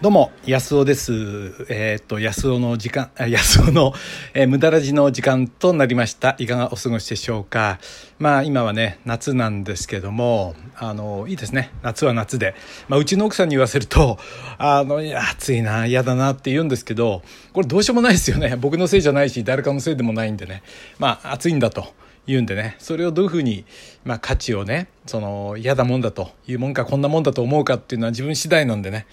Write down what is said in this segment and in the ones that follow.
どうも、安尾です。えー、っと、安尾の時間、安尾の、えー、無駄ラジの時間となりました。いかがお過ごしでしょうか。まあ、今はね、夏なんですけども、あの、いいですね。夏は夏で。まあ、うちの奥さんに言わせると、あの、いや、暑いな、嫌だなって言うんですけど、これどうしようもないですよね。僕のせいじゃないし、誰かのせいでもないんでね。まあ、暑いんだと。言うんでねそれをどういうふうに、まあ、価値をねその嫌だもんだというもんかこんなもんだと思うかっていうのは自分次第なんでね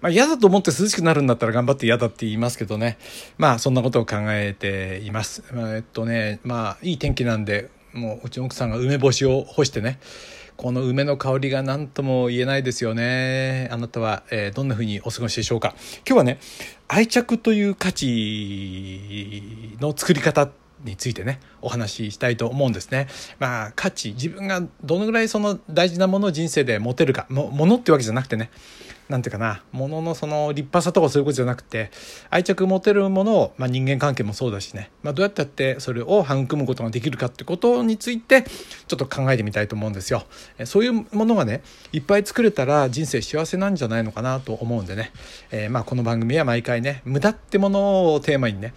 まあ、嫌だと思って涼しくなるんだったら頑張って嫌だって言いますけどね。まあ、そんなことを考えています。まあ、えっとね、まあ、いい天気なんで、もう、うちの奥さんが梅干しを干してね、この梅の香りが何とも言えないですよね。あなたは、えー、どんな風にお過ごしでしょうか。今日はね、愛着という価値の作り方についてねお話ししたいと思うんですね。まあ価値自分がどのぐらいその大事なものを人生で持てるかもものってわけじゃなくてねなんていうかなもののその立派さとかそういうことじゃなくて愛着持てるものを、まあ、人間関係もそうだしね、まあ、どうやってやってそれを育むことができるかってことについてちょっと考えてみたいと思うんですよ。そういうものがねいっぱい作れたら人生幸せなんじゃないのかなと思うんでね、えー、まあこの番組は毎回ね無駄ってものをテーマにね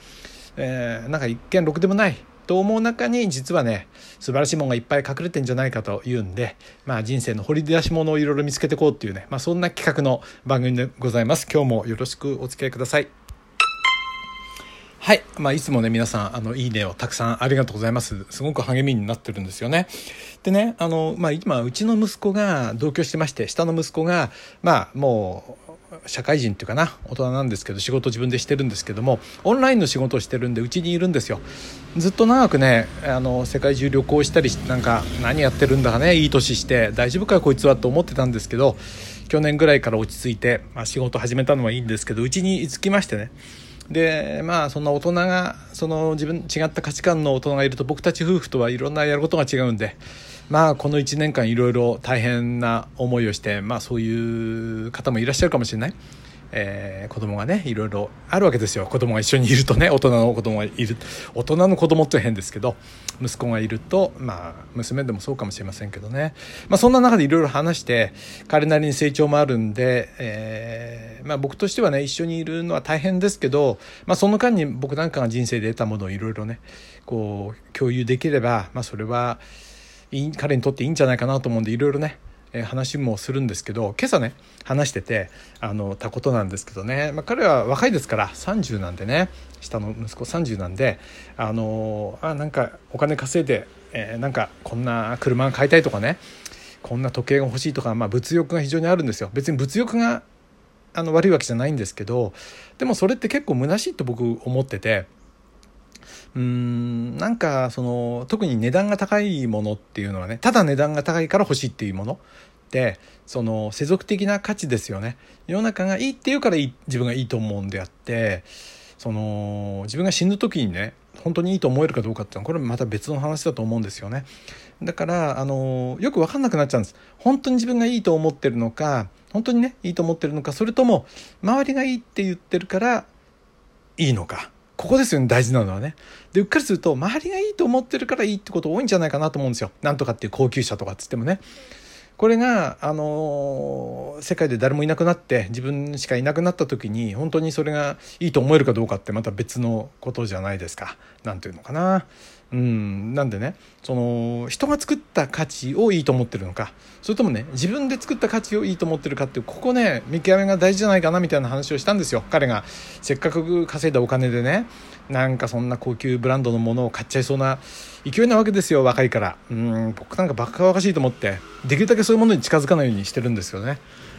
えー、なんか一見ろくでもないと思う中に実はね素晴らしいものがいっぱい隠れてんじゃないかというんで、まあ、人生の掘り出し物をいろいろ見つけていこうっていうね、まあ、そんな企画の番組でございます。今日もよろしくお付き合いください。はい、まあ、いつもね皆さんあのいいねをたくさんありがとうございます。すごく励みになってるんですよね。でねあの、まあ、今うちの息子が同居してまして下の息子がまあもう社会人っていうかな大人なんですけど仕事自分でしてるんですけどもオンラインの仕事をしてるんでうちにいるんですよ。ずっと長くねあの世界中旅行したりなんか何やってるんだかねいい年して大丈夫かこいつはと思ってたんですけど去年ぐらいから落ち着いて、まあ、仕事始めたのはいいんですけどうちに居つきましてね。でまあそんな大人がその自分違った価値観の大人がいると僕たち夫婦とはいろんなやることが違うんでまあこの1年間いろいろ大変な思いをしてまあそういう方もいらっしゃるかもしれない。えー、子供がねいろいろあるわけですよ。子供が一緒にいるとね大人の子供がいる。大人の子供って変ですけど息子がいるとまあ娘でもそうかもしれませんけどね、まあ、そんな中でいろいろ話して彼なりに成長もあるんで、えー、まあ、僕としてはね一緒にいるのは大変ですけど、まあ、その間に僕なんかが人生で得たものをいろいろねこう共有できれば、まあ、それは彼にとっていいんじゃないかなと思うんでいろいろね話もするんですけど今朝ね話しててあのたことなんですけどね、まあ、彼は若いですから30なんでね下の息子30なんであのあなんかお金稼いで、えー、なんかこんな車買いたいとかねこんな時計が欲しいとか、まあ、物欲が非常にあるんですよ別に物欲があの悪いわけじゃないんですけどでもそれって結構虚しいと僕思ってて。うんなんかその特に値段が高いものっていうのはねただ値段が高いから欲しいっていうものってその世俗的な価値ですよね。世の中がいいっていうからいい自分がいいと思うんであってその自分が死ぬ時にね本当にいいと思えるかどうかっていうのはこれまた別の話だと思うんですよね。だからあのよく分かんなくなっちゃうんです。本当に自分がいいと思ってるのか本当にねいいと思ってるのかそれとも周りがいいって言ってるからいいのか。ここですよね大事なのはねでうっかりすると周りがいいと思ってるからいいってこと多いんじゃないかなと思うんですよなんとかっていう高級車とかっつってもねこれが、あの世界で誰もいなくなって自分しかいなくなった時に本当にそれがいいと思えるかどうかってまた別のことじゃないですか。何ていうのかな。うん、なんでねその人が作った価値をいいと思ってるのか。それともね自分で作った価値をいいと思ってるかっていうここね見極めが大事じゃないかなみたいな話をしたんですよ。彼がせっかく稼いだお金でねなんかそんな高級ブランドのものを買っちゃいそうな勢いなわけですよ若いから。うん僕なんかバカバカしいと思ってできるだけそういうものに近づかないようにしてるんですよね。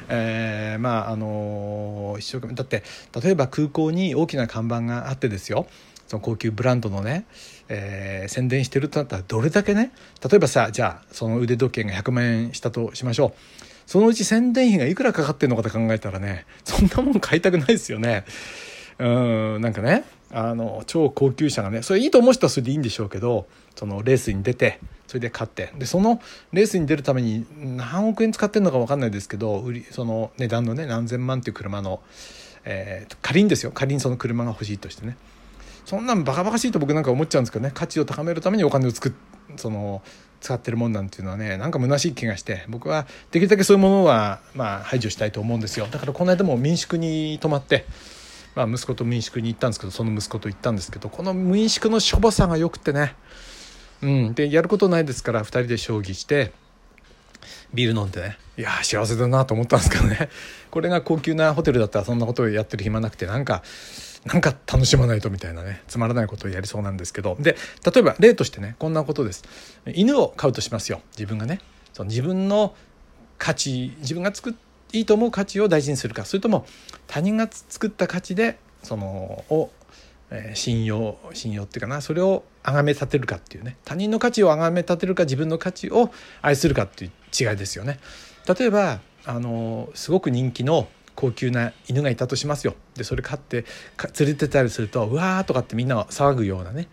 えー、まああの一生懸命だって例えば空港に大きな看板があってですよ。その高級ブランドのね、えー、宣伝してるとなったらどれだけね例えばさじゃあその腕時計が100万円したとしましょう。そのうち宣伝費がいくらかかってるのかと考えたらねそんなもん買いたくないですよね。うんなんかねあの超高級車がねそれいいと思う人はそれでいいんでしょうけどそのレースに出てそれで買って。でそのレースに出るために何億円使ってるのか分かんないですけど売りその値段のね何千万っていう車の、えー、仮にですよ。仮にその車が欲しいとしてね。そんなんバカバカしいと僕なんか思っちゃうんですけどね。価値を高めるためにお金をつくその使ってるもんなんていうのはねなんか虚しい気がして僕はできるだけそういうものはまあ排除したいと思うんですよ。だからこの間も民宿に泊まってまあ、息子と民宿に行ったんですけどその息子と行ったんですけどこの民宿のしょぼさがよくてね、うん、でやることないですから2人で将棋してビール飲んでね。いや幸せだなと思ったんですけどね。これが高級なホテルだったらそんなことをやってる暇なくてなんかなんか楽しまないとみたいなねつまらないことをやりそうなんですけど。で例えば例としてねこんなことです。犬を飼うとしますよ。自分がね。その自分の価値自分が作っいいと思う価値を大事にするか。それとも他人が作った価値でそのを、えー、信用信用っていうかな。それを崇め立てるかっていうね。他人の価値を崇め立てるか自分の価値を愛するかっていう違いですよね。例えばあのすごく人気の高級な犬がいたとしますよ。でそれ飼って連れてたりするとうわーとかってみんな騒ぐようなね、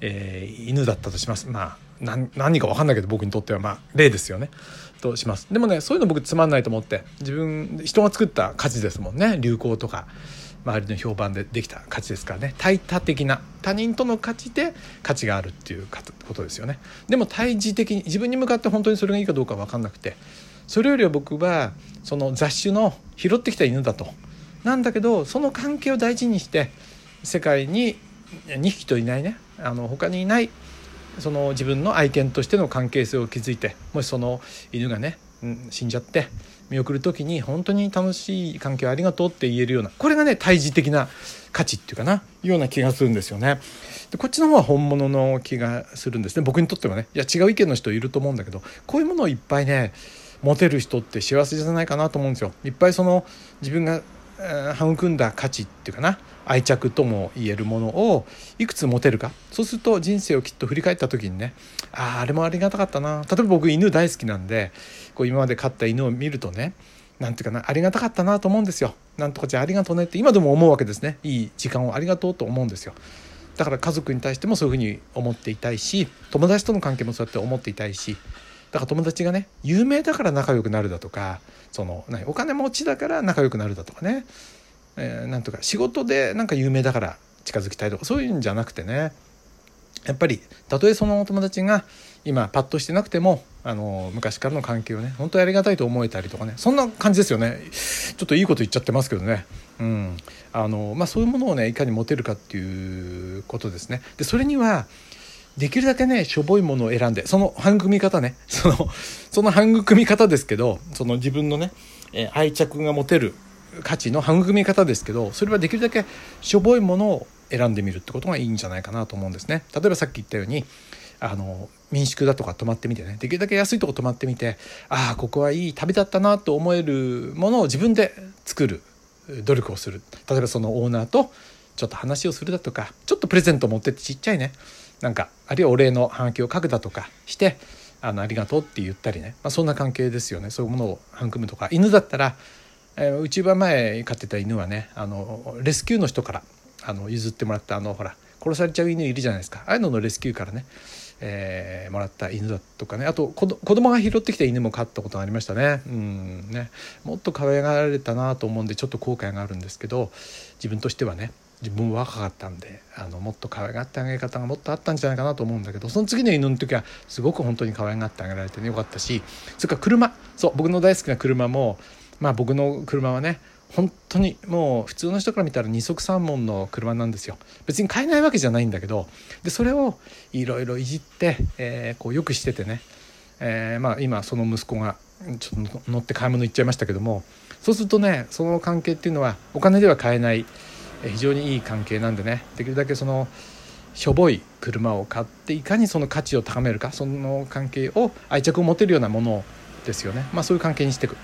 えー、犬だったとします。まあ何何か分かんないけど僕にとってはまあ例ですよね。とします。でもねそういうの僕つまんないと思って自分人が作った価値ですもんね。流行とか周りの評判でできた価値ですからね。対他的な他人との価値で価値があるっていうことですよね。でも対峙的に自分に向かって本当にそれがいいかどうか分かんなくてそれよりは僕はその雑種の拾ってきた犬だと。なんだけどその関係を大事にして世界に2匹といないね。あの他にいないその自分の愛犬としての関係性を築いてもしその犬がね、うん、死んじゃって見送る時に本当に楽しい関係をありがとうって言えるようなこれがね対峙的な価値っていうかなような気がするんですよね。でこっちの方は本物の気がするんですね。僕にとってはね。いや違う意見の人いると思うんだけどこういうものをいっぱいね持てる人って幸せじゃないかなと思うんですよ。いっぱいその自分が育んだ価値っていうかな。愛着とも言えるものをいくつ持てるか。そうすると人生をきっと振り返った時にねあああれもありがたかったな。例えば僕犬大好きなんでこう今まで飼った犬を見るとねなんていうかなありがたかったなと思うんですよ。なんとかじゃありがとうねって今でも思うわけですね。いい時間をありがとうと思うんですよ。だから家族に対してもそういうふうに思っていたいし友達との関係もそうやって思っていたいしだから友達がね有名だから仲良くなるだとかそのお金持ちだから仲良くなるだとかね。えー、なんとか仕事でなんか有名だから近づきたいとかそういうんじゃなくてね。やっぱりたとえそのお友達が今パッとしてなくてもあの昔からの関係をね本当にありがたいと思えたりとかねそんな感じですよね。ちょっといいこと言っちゃってますけどね、うん。あのまあ、そういうものをねいかに持てるかっていうことですね。でそれにはできるだけねしょぼいものを選んでその育み方ね。そのその育み方ですけどその自分のね、え愛着が持てる価値の育み方ですけどそれはできるだけしょぼいものを選んでみるってことがいいんじゃないかなと思うんですね。例えばさっき言ったようにあの民宿だとか泊まってみてね。できるだけ安いとこ泊まってみてああここはいい旅だったなと思えるものを自分で作る努力をする。例えばそのオーナーとちょっと話をするだとかちょっとプレゼント持ってってちっちゃいね。なんかあるいはお礼の反響を書くだとかしてあのありがとうって言ったりね、まあ、そんな関係ですよね。そういうものを育むとか。犬だったらえー、うちは前飼ってた犬はねあのレスキューの人からあの譲ってもらったあのほら殺されちゃう犬いるじゃないですか。ああいうののレスキューからね、えー、もらった犬だとかね。あと子供が拾ってきた犬も飼ったことがありましたね。うんね。もっと可愛がられたなと思うんでちょっと後悔があるんですけど自分としてはね。自分は若かったんであのもっと可愛がってあげ方がもっとあったんじゃないかなと思うんだけどその次の犬の時はすごく本当に可愛がってあげられてねよかったしそれから車。そう僕の大好きな車もまあ僕の車はね本当にもう普通の人から見たら二足三門の車なんですよ。別に買えないわけじゃないんだけどでそれをいろいろいじって、えー、こうよくしててね、えー、まあ今その息子がちょっと乗って買い物行っちゃいましたけどもそうするとねその関係っていうのはお金では買えない非常にいい関係なんでね。できるだけそのしょぼい車を買っていかにその価値を高めるかその関係を愛着を持てるようなものですよね。まあそういう関係にしていく。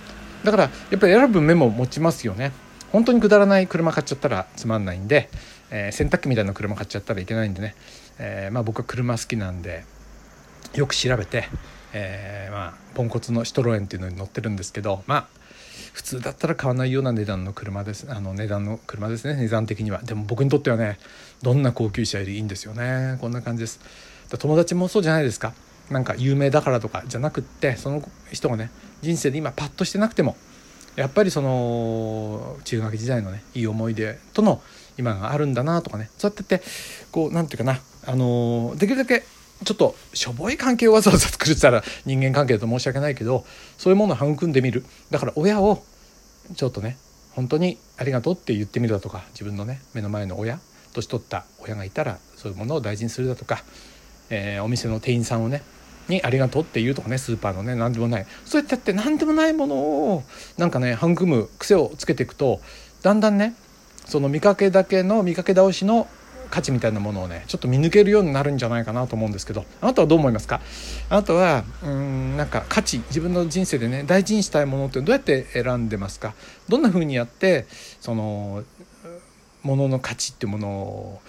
だからやっぱり選ぶ目も持ちますよね。本当にくだらない車買っちゃったらつまんないんで、えー、洗濯機みたいな車買っちゃったらいけないんでね、えー、まあ僕は車好きなんでよく調べて、えー、まあポンコツのシトロエンっていうのに乗ってるんですけどまあ普通だったら買わないような値段の車です。あの値段の車ですね。値段的には。でも僕にとってはねどんな高級車よりいいんですよね。こんな感じです。友達もそうじゃないですか。なんか有名だからとかじゃなくってその人がね人生で今パッとしてなくてもやっぱりその中学時代のねいい思い出との今があるんだなとかね。そうやってってこう何て言うかな。あのできるだけちょっとしょぼい関係をわざわざ作るって言ったら人間関係だと申し訳ないけどそういうものを育んでみる。だから親をちょっとね本当にありがとうって言ってみるだとか自分のね目の前の親年取った親がいたらそういうものを大事にするだとか、えー、お店の店員さんをねにありがとうって言うとかねスーパーのね何でもない。そうやってやって何でもないものをなんかね育む癖をつけていくとだんだんねその見かけだけの見かけ倒しの価値みたいなものをねちょっと見抜けるようになるんじゃないかなと思うんですけどあなたはどう思いますか？あなたはうんなんか価値自分の人生でね大事にしたいものってどうやって選んでますか？どんな風にやってそのものの価値っていうものを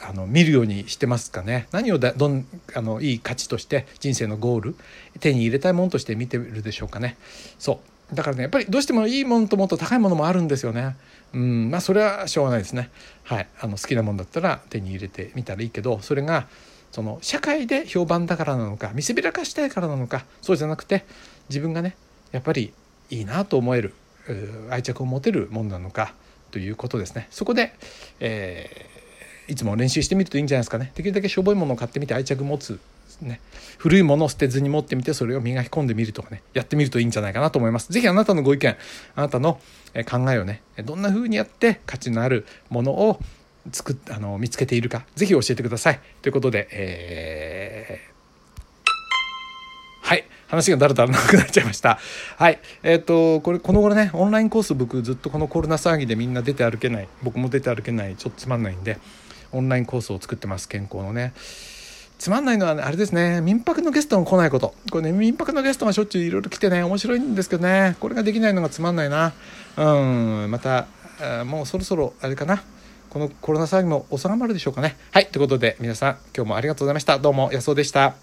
あの見るようにしてますかね？何をだどんあのいい価値として人生のゴール手に入れたいものとして見てるでしょうかね？そう。だからねやっぱりどうしてもいいものともっと高いものもあるんですよね。うんまあそれはしょうがないですね。はい。あの好きなもんだったら手に入れてみたらいいけどそれがその社会で評判だからなのか見せびらかしたいからなのかそうじゃなくて自分がねやっぱりいいなと思える愛着を持てるもんなのかということですね。そこで、えーいつも練習してみるといいんじゃないですかね。できるだけしょぼいものを買ってみて愛着持つね古いものを捨てずに持ってみてそれを磨き込んでみるとかねやってみるといいんじゃないかなと思います。是非あなたのご意見あなたの考えをねどんな風にやって価値のあるものを作っあの見つけているか是非教えてください。ということで、えー、はい。話がだらだらなくなっちゃいました。はい。えっ、ー、と、これ、この頃ね、オンラインコース僕ずっとこのコロナ騒ぎでみんな出て歩けない、僕も出て歩けない、ちょっとつまんないんで、オンラインコースを作ってます健康のね。つまんないのは、ね、あれですね。民泊のゲストが来ないこと。これね民泊のゲストがしょっちゅういろいろ来てね面白いんですけどね。これができないのがつまんないな。うん。またもうそろそろあれかな。このコロナ騒ぎも収まるでしょうかね。はい。ということで皆さん今日もありがとうございました。どうも安尾でした。